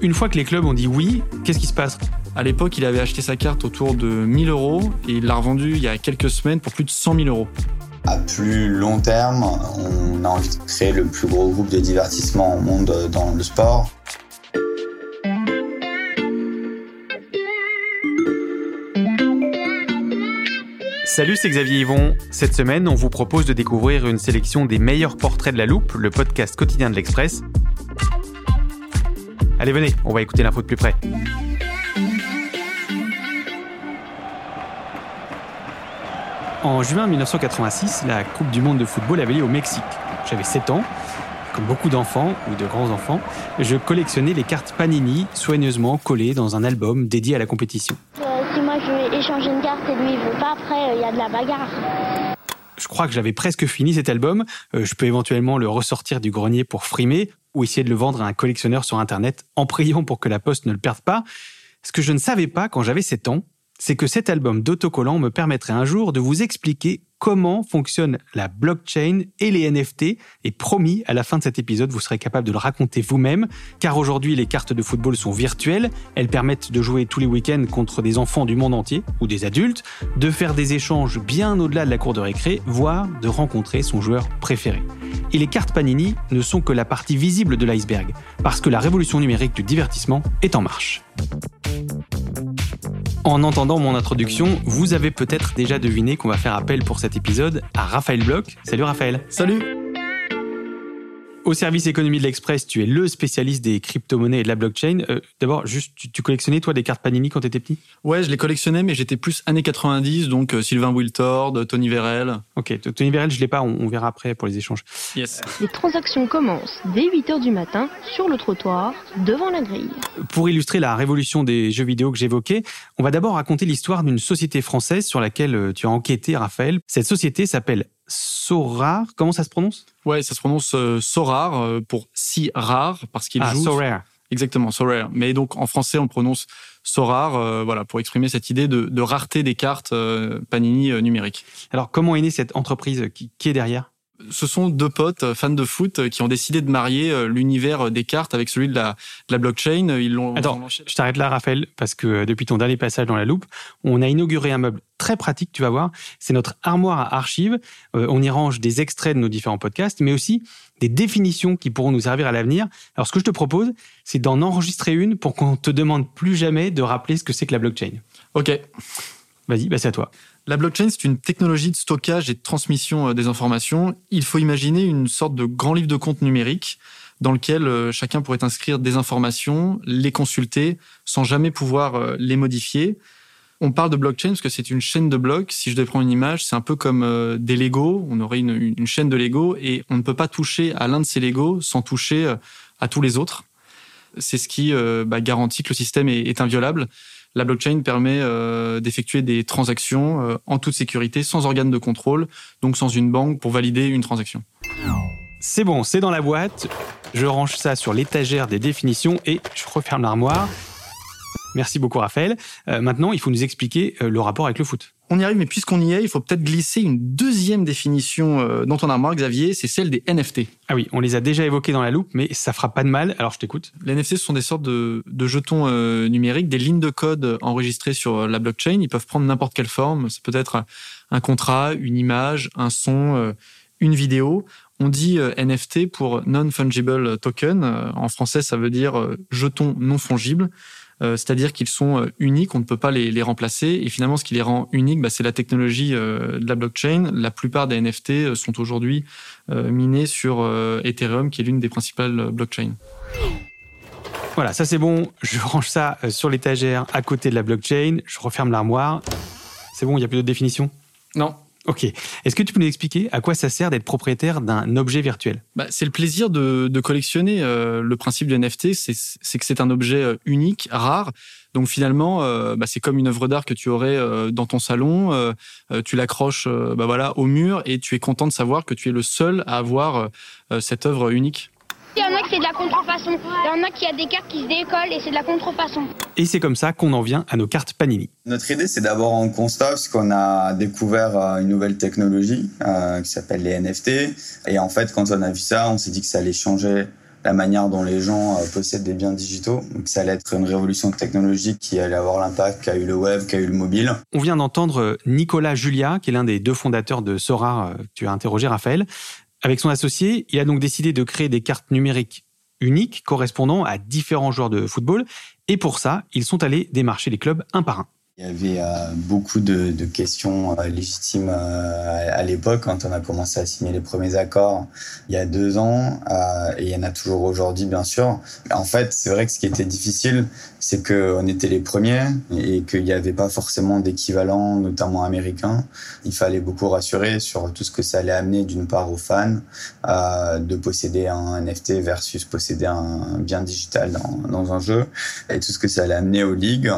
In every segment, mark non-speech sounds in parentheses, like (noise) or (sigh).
une fois que les clubs ont dit oui, qu'est-ce qui se passe? À l'époque, il avait acheté sa carte autour de 1000 euros et il l'a revendue il y a quelques semaines pour plus de 100 000 euros. À plus long terme, on a envie de créer le plus gros groupe de divertissement au monde dans le sport. Salut, c'est Xavier Yvon. Cette semaine, on vous propose de découvrir une sélection des meilleurs portraits de la loupe, le podcast quotidien de l'Express. Allez, venez, on va écouter l'info de plus près. En juin 1986, la Coupe du Monde de football avait lieu au Mexique. J'avais 7 ans. Comme beaucoup d'enfants ou de grands enfants, je collectionnais les cartes Panini soigneusement collées dans un album dédié à la compétition. Euh, si moi je vais échanger une carte et lui il veut pas, après il y a de la bagarre. Je crois que j'avais presque fini cet album. Euh, je peux éventuellement le ressortir du grenier pour frimer ou essayer de le vendre à un collectionneur sur Internet en priant pour que la poste ne le perde pas. Ce que je ne savais pas quand j'avais 7 ans, c'est que cet album d'autocollant me permettrait un jour de vous expliquer comment fonctionne la blockchain et les NFT. Et promis, à la fin de cet épisode, vous serez capable de le raconter vous-même, car aujourd'hui, les cartes de football sont virtuelles. Elles permettent de jouer tous les week-ends contre des enfants du monde entier ou des adultes, de faire des échanges bien au-delà de la cour de récré, voire de rencontrer son joueur préféré. Et les cartes Panini ne sont que la partie visible de l'iceberg, parce que la révolution numérique du divertissement est en marche. En entendant mon introduction, vous avez peut-être déjà deviné qu'on va faire appel pour cet épisode à Raphaël Bloch. Salut Raphaël. Salut au service économie de l'Express, tu es le spécialiste des crypto-monnaies et de la blockchain. Euh, d'abord, juste, tu, collectionnais toi des cartes Panini quand tu étais petit? Ouais, je les collectionnais, mais j'étais plus années 90, donc euh, Sylvain Wiltord, Tony Vérel. Ok, Tony Vérel, je l'ai pas, on, verra après pour les échanges. Yes. Les transactions commencent dès 8h du matin sur le trottoir, devant la grille. Pour illustrer la révolution des jeux vidéo que j'évoquais, on va d'abord raconter l'histoire d'une société française sur laquelle euh, tu as enquêté, Raphaël. Cette société s'appelle Sorar. Comment ça se prononce? Ouais, ça se prononce euh, Sorar euh, pour si rare parce qu'il ah, joue. Sorare. Exactement, Sorare. Mais donc en français, on prononce Sorar, euh, voilà, pour exprimer cette idée de, rareté des cartes Panini numériques. Alors, comment est née cette entreprise qui est derrière? Ce sont deux potes euh, fans de foot euh, qui ont décidé de marier euh, l'univers des cartes avec celui de la, blockchain. Ils l'ont. Attends, je t'arrête là, Raphaël, parce que depuis ton dernier passage dans la loupe, on a inauguré un meuble très pratique. Tu vas voir, c'est notre armoire à archives. on y range des extraits de nos différents podcasts, mais aussi des définitions qui pourront nous servir à l'avenir. Alors, ce que je te propose, c'est d'en enregistrer une pour qu'on te demande plus jamais de rappeler ce que c'est que la blockchain. Ok. Vas-y, bah c'est à toi. La blockchain, c'est une technologie de stockage et de transmission euh, des informations. Il faut imaginer une sorte de grand livre de compte numérique dans lequel euh, chacun pourrait inscrire des informations, les consulter sans jamais pouvoir euh, les modifier. On parle de blockchain parce que c'est une chaîne de blocs. Si je devais prendre une image, c'est un peu comme des Lego. On aurait une, chaîne de Lego et on ne peut pas toucher à l'un de ces Lego sans toucher à tous les autres. C'est ce qui bah, garantit que le système est inviolable. La blockchain permet euh, d'effectuer des transactions euh, en toute sécurité, sans organe de contrôle, donc sans une banque pour valider une transaction. C'est bon, c'est dans la boîte. Je range ça sur l'étagère des définitions et je referme l'armoire. Merci beaucoup Raphaël. Euh, maintenant, il faut nous expliquer le rapport avec le foot. On y arrive, mais puisqu'on y est, il faut peut-être glisser une deuxième définition euh, dont on a Xavier, c'est celle des NFT. Ah oui, on les a déjà évoqués dans la loupe, mais ça fera pas de mal, alors je t'écoute. Les NFT, ce sont des sortes de, jetons euh, numériques, des lignes de code enregistrées sur euh, la blockchain. Ils peuvent prendre n'importe quelle forme. Ça peut être un contrat, une image, un son, une vidéo. On dit NFT pour Non-Fungible Token. En français, ça veut dire jeton non fongible. Euh, c'est-à-dire qu'ils sont euh, uniques, on ne peut pas les, remplacer. Et finalement, ce qui les rend uniques, bah, c'est la technologie euh, de la blockchain. La plupart des NFT sont aujourd'hui minés sur Ethereum, qui est l'une des principales blockchains. Voilà, ça c'est bon. Je (laughs) range ça sur l'étagère à côté de la blockchain. Je referme l'armoire. C'est bon, il n'y a plus d'autres définitions? Non, Ok. Est-ce que tu peux nous expliquer à quoi ça sert d'être propriétaire d'un objet virtuel? Bah, C'est le plaisir de, collectionner. Euh, le principe du NFT, c'est que c'est un objet euh, unique, rare. Donc finalement, euh, bah, c'est comme une œuvre d'art que tu aurais dans ton salon. tu l'accroches bah, voilà, au mur et tu es content de savoir que tu es le seul à avoir cette œuvre unique. Il y en a qui c'est de la contrefaçon. Il y en a qui a des cartes qui se décollent et c'est de la contrefaçon. Et c'est comme ça qu'on en vient à nos cartes Panini. Notre idée, c'est d'abord en constat parce qu'on a découvert euh, une nouvelle technologie euh, qui s'appelle les NFT. Et en fait, quand on a vu ça, on s'est dit que ça allait changer la manière dont les gens possèdent des biens digitaux. Donc ça allait être une révolution technologique qui allait avoir l'impact qu'a eu le web, qu'a eu le mobile. On vient d'entendre Nicolas Julia, qui est l'un des deux fondateurs de Sora, que tu as interrogé Raphaël. Avec son associé, il a donc décidé de créer des cartes numériques uniques correspondant à différents joueurs de football. Et pour ça, ils sont allés démarcher les clubs un par un. Il y avait euh, beaucoup de, de questions euh, légitimes euh, à l'époque quand on a commencé à signer les premiers accords il y a deux ans et il y en a toujours aujourd'hui bien sûr. En fait, c'est vrai que ce qui était difficile, c'est qu'on était les premiers et qu'il n'y avait pas forcément d'équivalent, notamment américain. Il fallait beaucoup rassurer sur tout ce que ça allait amener d'une part aux fans de posséder un NFT versus posséder un bien digital dans, dans, un jeu et tout ce que ça allait amener aux ligues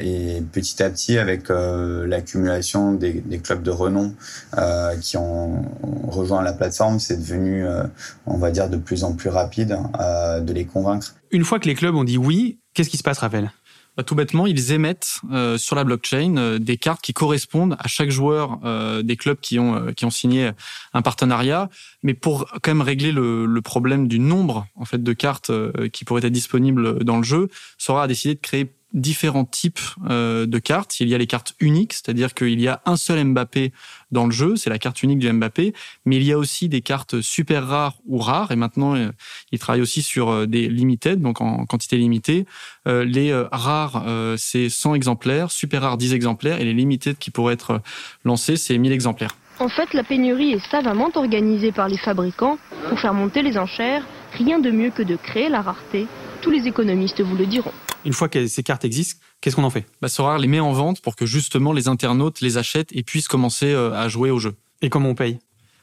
et petit à petit, avec euh, l'accumulation des, clubs de renom euh, qui ont, rejoint la plateforme, c'est devenu, euh, on va dire, de plus en plus rapide de les convaincre. Une fois que les clubs ont dit oui, qu'est-ce qui se passe, Raphaël? Bah, tout bêtement, ils émettent sur la blockchain des cartes qui correspondent à chaque joueur des clubs qui ont qui ont signé un partenariat. Mais pour quand même régler le, le problème du nombre en fait de cartes qui pourraient être disponibles dans le jeu, Sora a décidé de créer différents types euh, de cartes. Il y a les cartes uniques, c'est-à-dire qu'il y a un seul Mbappé dans le jeu, c'est la carte unique du Mbappé, mais il y a aussi des cartes super rares ou rares, et maintenant euh, il travaille aussi sur euh, des limited, donc en quantité limitée. les rares, c'est 100 exemplaires, super rares 10 exemplaires, et les limited qui pourraient être lancés, c'est 1000 exemplaires. En fait, la pénurie est savamment organisée par les fabricants pour faire monter les enchères. Rien de mieux que de créer la rareté. Tous les économistes vous le diront une fois que ces cartes existent, qu'est-ce qu'on en fait? Bah, Sora les met en vente pour que justement les internautes les achètent et puissent commencer euh, à jouer au jeu. Et comment on paye?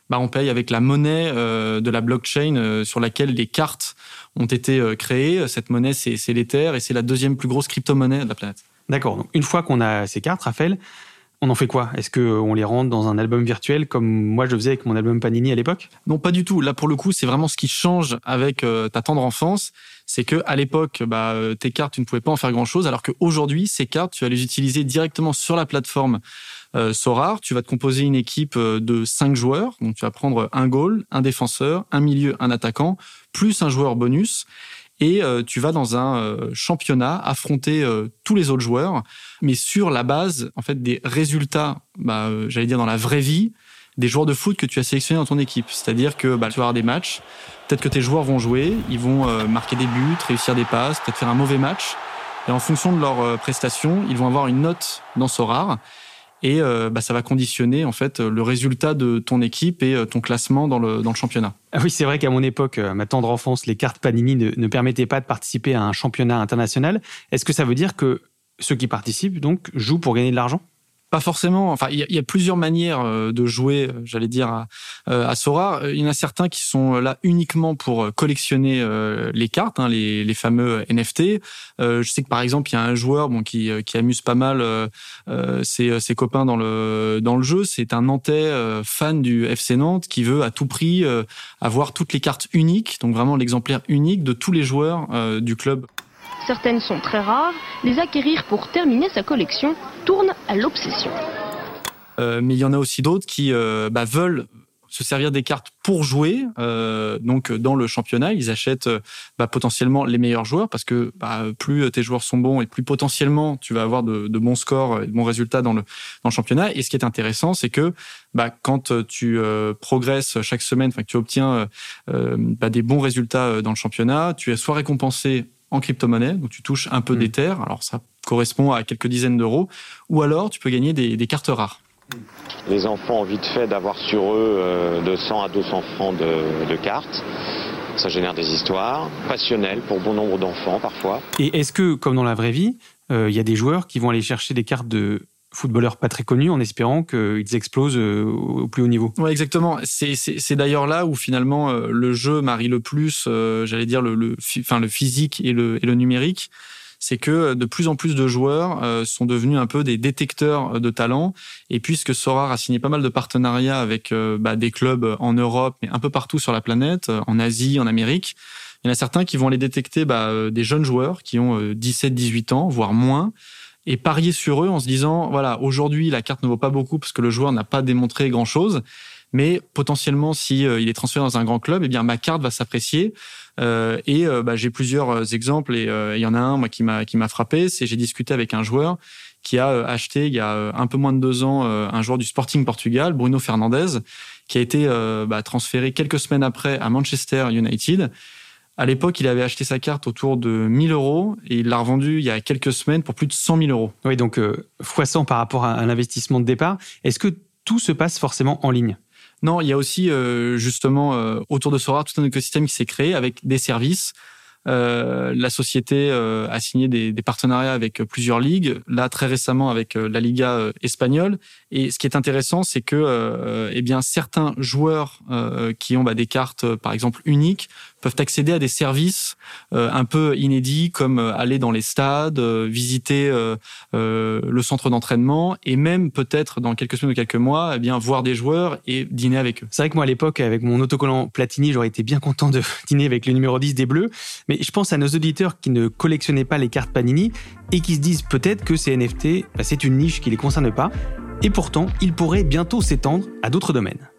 Bah, on paye avec la monnaie euh, de la blockchain euh, sur laquelle les cartes ont été créées. Cette monnaie, c'est l'Ether et c'est la deuxième plus grosse crypto-monnaie de la planète. D'accord. Donc, une fois qu'on a ces cartes, Raphaël, on en fait quoi? Est-ce qu'on les rentre dans un album virtuel comme moi je faisais avec mon album Panini à l'époque? Non, pas du tout. Là, pour le coup, c'est vraiment ce qui change avec euh, ta tendre enfance. C'est que à l'époque, bah, euh, tes cartes, tu ne pouvais pas en faire grand-chose, alors qu'aujourd'hui, ces cartes, tu vas les utiliser directement sur la plateforme euh, Sorar. Tu vas te composer une équipe de cinq joueurs. Donc, tu vas prendre un goal, un défenseur, un milieu, un attaquant, plus un joueur bonus et euh, tu vas dans un euh, championnat affronter euh, tous les autres joueurs, mais sur la base en fait des résultats, bah, j'allais dire dans la vraie vie, des joueurs de foot que tu as sélectionnés dans ton équipe. C'est-à-dire que bah, tu vas avoir des matchs, peut-être que tes joueurs vont jouer, ils vont marquer des buts, réussir des passes, peut-être faire un mauvais match, et en fonction de leurs prestations, ils vont avoir une note dans Sorar et euh, bah, ça va conditionner en fait le résultat de ton équipe et euh, ton classement dans le, dans le championnat. Ah oui, c'est vrai qu'à mon époque, euh, ma tendre enfance, les cartes Panini ne, ne permettaient pas de participer à un championnat international. Est-ce que ça veut dire que ceux qui participent donc jouent pour gagner de l'argent? Pas forcément. Enfin, il y, a plusieurs manières euh, de jouer, euh, j'allais dire, à, euh, à Sora. Il y en a certains qui sont là uniquement pour collectionner les cartes, hein, les, les, fameux NFT. je sais que par exemple, il y a un joueur bon, qui, qui amuse pas mal ses, ses, copains dans le, dans le jeu. C'est un Nantais fan du FC Nantes qui veut à tout prix avoir toutes les cartes uniques, donc vraiment l'exemplaire unique de tous les joueurs du club. Certaines sont très rares. Les acquérir pour terminer sa collection tourne à l'obsession. Euh, mais il y en a aussi d'autres qui euh, bah, veulent se servir des cartes pour jouer. Euh, donc dans le championnat, ils achètent bah, potentiellement les meilleurs joueurs parce que bah, plus tes joueurs sont bons et plus potentiellement tu vas avoir de, bons scores et de bons résultats dans le, championnat. Et ce qui est intéressant, c'est que quand tu progresses chaque semaine, que tu obtiens des bons résultats dans le championnat, tu es soit récompensé en crypto-monnaie, donc tu touches un peu mmh. d'Ether, alors ça correspond à quelques dizaines d'euros, ou alors tu peux gagner des, cartes rares. Les enfants ont vite fait d'avoir sur eux euh, de 100 à 200 francs de, cartes. Ça génère des histoires passionnelles pour bon nombre d'enfants parfois. Et est-ce que, comme dans la vraie vie, euh, il y a des joueurs qui vont aller chercher des cartes de footballeurs pas très connus en espérant qu'ils explosent euh, au plus haut niveau. Ouais, exactement. C'est d'ailleurs là où finalement euh, le jeu marie le plus, euh, j'allais dire le, le, enfin, le physique et le, et le numérique. C'est que de plus en plus de joueurs sont devenus un peu des détecteurs de talent. Et puisque Sorar a signé pas mal de partenariats avec bah, des clubs en Europe, mais un peu partout sur la planète, en Asie, en Amérique, il y en a certains qui vont aller détecter bah, des jeunes joueurs qui ont 17-18 ans, voire moins, et parier sur eux en se disant voilà aujourd'hui la carte ne vaut pas beaucoup parce que le joueur n'a pas démontré grand chose mais potentiellement, si il est transféré dans un grand club, eh bien ma carte va s'apprécier. et bah, j'ai plusieurs exemples et il y en a un moi qui m'a qui m'a frappé, c'est j'ai discuté avec un joueur qui a acheté il y a un peu moins de deux ans un joueur du Sporting Portugal, Bruno Fernandes, qui a été bah, transféré quelques semaines après à Manchester United. À l'époque, il avait acheté sa carte autour de 1000 euros et il l'a revendue il y a quelques semaines pour plus de 100 000 euros. Oui, donc euh, fois 100 par rapport à, l'investissement de départ. Est-ce que tout se passe forcément en ligne? Non, il y a aussi euh, justement euh, autour de Sora tout un écosystème qui s'est créé avec des services. la société a signé des, des, partenariats avec plusieurs ligues, là très récemment avec la Liga espagnole. Et ce qui est intéressant, c'est que eh bien certains joueurs qui ont bah, des cartes, par exemple uniques, peuvent accéder à des services euh, un peu inédits comme euh, aller dans les stades, euh, visiter le centre d'entraînement et même peut-être dans quelques semaines ou quelques mois, eh bien voir des joueurs et dîner avec eux. C'est vrai que moi à l'époque avec mon autocollant Platini, j'aurais été bien content de (laughs) dîner avec le numéro 10 des Bleus, mais je pense à nos auditeurs qui ne collectionnaient pas les cartes Panini et qui se disent peut-être que ces NFT, bah, c'est une niche qui les concerne pas et pourtant, ils pourraient bientôt s'étendre à d'autres domaines.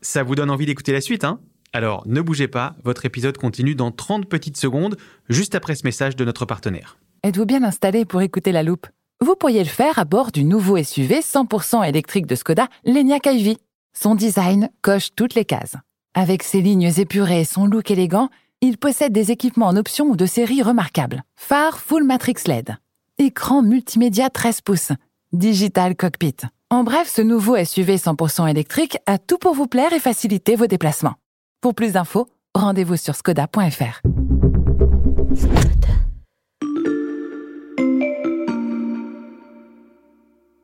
Ça vous donne envie d'écouter la suite, hein? Alors ne bougez pas, votre épisode continue dans 30 petites secondes, juste après ce message de notre partenaire. Êtes-vous bien installé pour écouter la loupe? Vous pourriez le faire à bord du nouveau SUV 100% électrique de Skoda, l'Enyaq iV. Son design coche toutes les cases. Avec ses lignes épurées et son look élégant, il possède des équipements en option ou de série remarquables. Phare Full Matrix LED, écran multimédia 13 pouces, digital cockpit. En bref, ce nouveau SUV 100% électrique a tout pour vous plaire et faciliter vos déplacements. Pour plus d'infos, rendez-vous sur skoda.fr.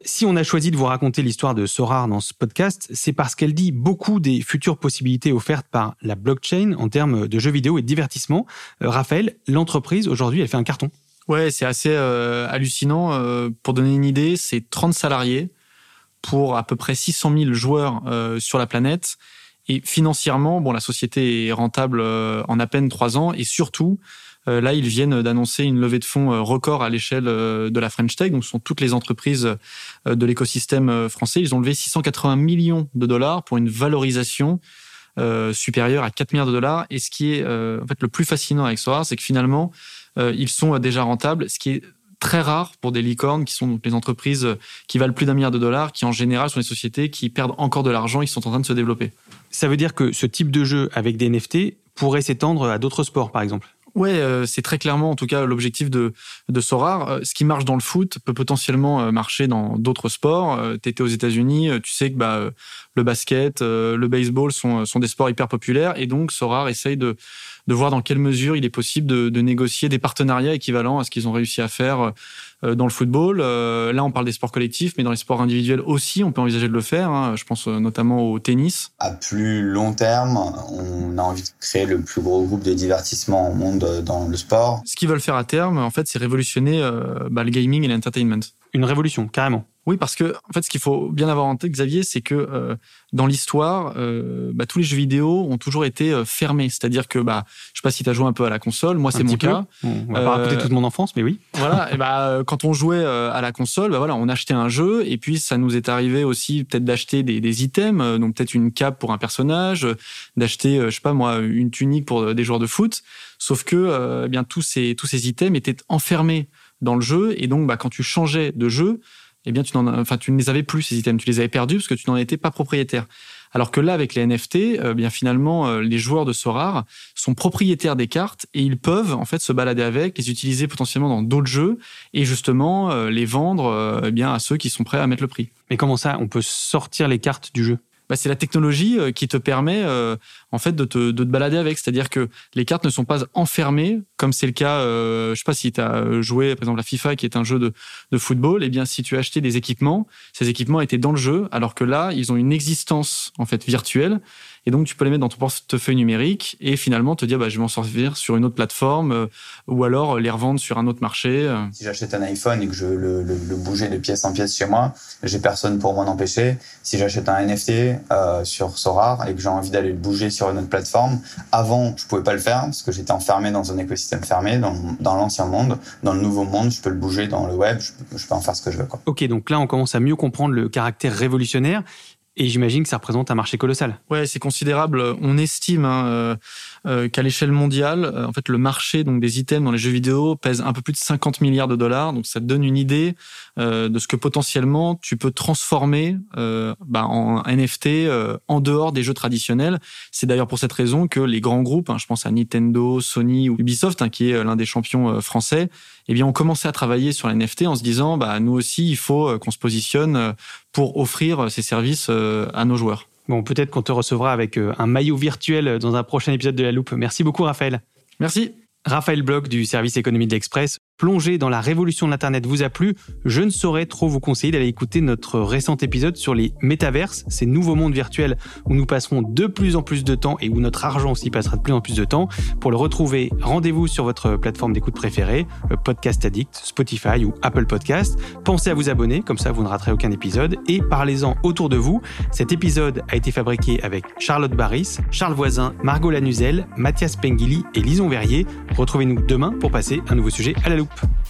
Si on a choisi de vous raconter l'histoire de Sorar dans ce podcast, c'est parce qu'elle dit beaucoup des futures possibilités offertes par la blockchain en termes de jeux vidéo et de divertissement. Euh, Raphaël, l'entreprise aujourd'hui, elle fait un carton. Ouais, c'est assez euh, hallucinant. Euh, pour donner une idée, c'est 30 salariés pour à peu près 600 000 joueurs sur la planète et financièrement, bon, la société est rentable euh, en à peine trois ans et surtout, euh, là, ils viennent d'annoncer une levée de fonds euh, record à l'échelle de la French Tech. Donc, ce sont toutes les entreprises de l'écosystème français. Ils ont levé 680 millions de dollars pour une valorisation supérieure à 4 milliards de dollars. Et ce qui est en fait le plus fascinant avec Sora, c'est que finalement, ils sont déjà rentables, ce qui est très rare pour des licornes qui sont donc les entreprises qui valent plus d'un milliard de dollars, qui en général sont des sociétés qui perdent encore de l'argent, ils sont en train de se développer. Ça veut dire que ce type de jeu avec des NFT pourrait s'étendre à d'autres sports, par exemple? Ouais, euh, c'est très clairement en tout cas l'objectif de, de Sorar. Euh, ce qui marche dans le foot peut potentiellement euh, marcher dans d'autres sports. tu étais aux États-Unis, tu sais que bah, le basket, le baseball sont, sont des sports hyper populaires et donc Sorar essaye de, de voir dans quelle mesure il est possible de, de négocier des partenariats équivalents à ce qu'ils ont réussi à faire euh, dans le football. Euh, là, on parle des sports collectifs, mais dans les sports individuels aussi, on peut envisager de le faire. Hein. Je pense euh, notamment au tennis. À plus long terme, on a envie de créer le plus gros groupe de divertissement au monde dans le sport. Ce qu'ils veulent faire à terme, en fait, c'est révolutionner bah, le gaming et l'entertainment. Une révolution, carrément. Oui, parce que en fait, ce qu'il faut bien avoir en tête, Xavier, c'est que euh, dans l'histoire, euh, bah, tous les jeux vidéo ont toujours été euh, fermés. C'est-à-dire que, bah, je sais pas si tu as joué un peu à la console. Moi, c'est mon cas. On va pas raconter toute mon enfance, mais oui. Voilà. (laughs) et bah, quand on jouait à la console, bah, voilà, on achetait un jeu, et puis ça nous est arrivé aussi peut-être d'acheter des, des, items, donc peut-être une cape pour un personnage, d'acheter, je sais pas moi, une tunique pour des joueurs de foot. Sauf que, eh bien, tous ces tous ces items étaient enfermés dans le jeu, et donc, bah, quand tu changeais de jeu eh bien, tu, ne les avais plus, ces items. Tu les avais perdus parce que tu n'en étais pas propriétaire. Alors que là, avec les NFT, euh, bien finalement, euh, les joueurs de Sorar sont propriétaires des cartes et ils peuvent en fait se balader avec, les utiliser potentiellement dans d'autres jeux et justement euh, les vendre eh à ceux qui sont prêts à mettre le prix. Mais comment ça On peut sortir les cartes du jeu? Bah, c'est la technologie euh, qui te permet euh, en fait de te, de te balader avec. C'est-à-dire que les cartes ne sont pas enfermées, comme c'est le cas, euh, je sais pas si tu as joué par exemple la FIFA qui est un jeu de, de football, et eh bien si tu as acheté des équipements, ces équipements étaient dans le jeu, alors que là, ils ont une existence en fait virtuelle et donc, tu peux les mettre dans ton portefeuille numérique et finalement te dire, bah, je vais m'en servir sur une autre plateforme euh, ou alors les revendre sur un autre marché. Euh. Si j'achète un iPhone et que je veux le, le, le, bouger de pièce en pièce chez moi, j'ai personne pour m'en empêcher. Si j'achète un NFT euh, sur Sorar et que j'ai envie d'aller le bouger sur une autre plateforme, avant, je pouvais pas le faire parce que j'étais enfermé dans un écosystème fermé, dans, dans l'ancien monde. Dans le nouveau monde, je peux le bouger dans le web, je, je peux en faire ce que je veux. Quoi. Ok, donc là, on commence à mieux comprendre le caractère révolutionnaire Et j'imagine que ça représente un marché colossal. Ouais, c'est considérable. On estime hein, euh, euh, qu'à l'échelle mondiale, euh, en fait, le marché donc des items dans les jeux vidéo pèse un peu plus de 50 milliards de dollars. Donc, ça donne une idée de ce que potentiellement tu peux transformer bah, en NFT en dehors des jeux traditionnels. C'est d'ailleurs pour cette raison que les grands groupes, hein, je pense à Nintendo, Sony ou Ubisoft, hein, qui est l'un des champions français, eh bien, ont commencé à travailler sur les NFT en se disant, bah, nous aussi, il faut qu'on se positionne pour offrir ces services à nos joueurs. Bon, peut-être qu'on te recevra avec euh, un maillot virtuel dans un prochain épisode de La Loupe. Merci beaucoup, Raphaël. Merci. Raphaël Bloch du service économie de l'Express plongé dans la révolution de l'Internet vous a plu, je ne saurais trop vous conseiller d'aller écouter notre récent épisode sur les métaverses, ces nouveaux mondes virtuels où nous passerons de plus en plus de temps et où notre argent aussi passera de plus en plus de temps. Pour le retrouver, rendez-vous sur votre plateforme d'écoute préférée, euh, Podcast Addict, Spotify ou Apple Podcast. Pensez à vous abonner, comme ça vous ne raterez aucun épisode, et parlez-en autour de vous. Cet épisode a été fabriqué avec Charlotte Barris, Charles Voisin, Margot Lanuzel, Mathias Pengili et Lison Verrier. Retrouvez-nous demain pour passer un nouveau sujet à la loupe. group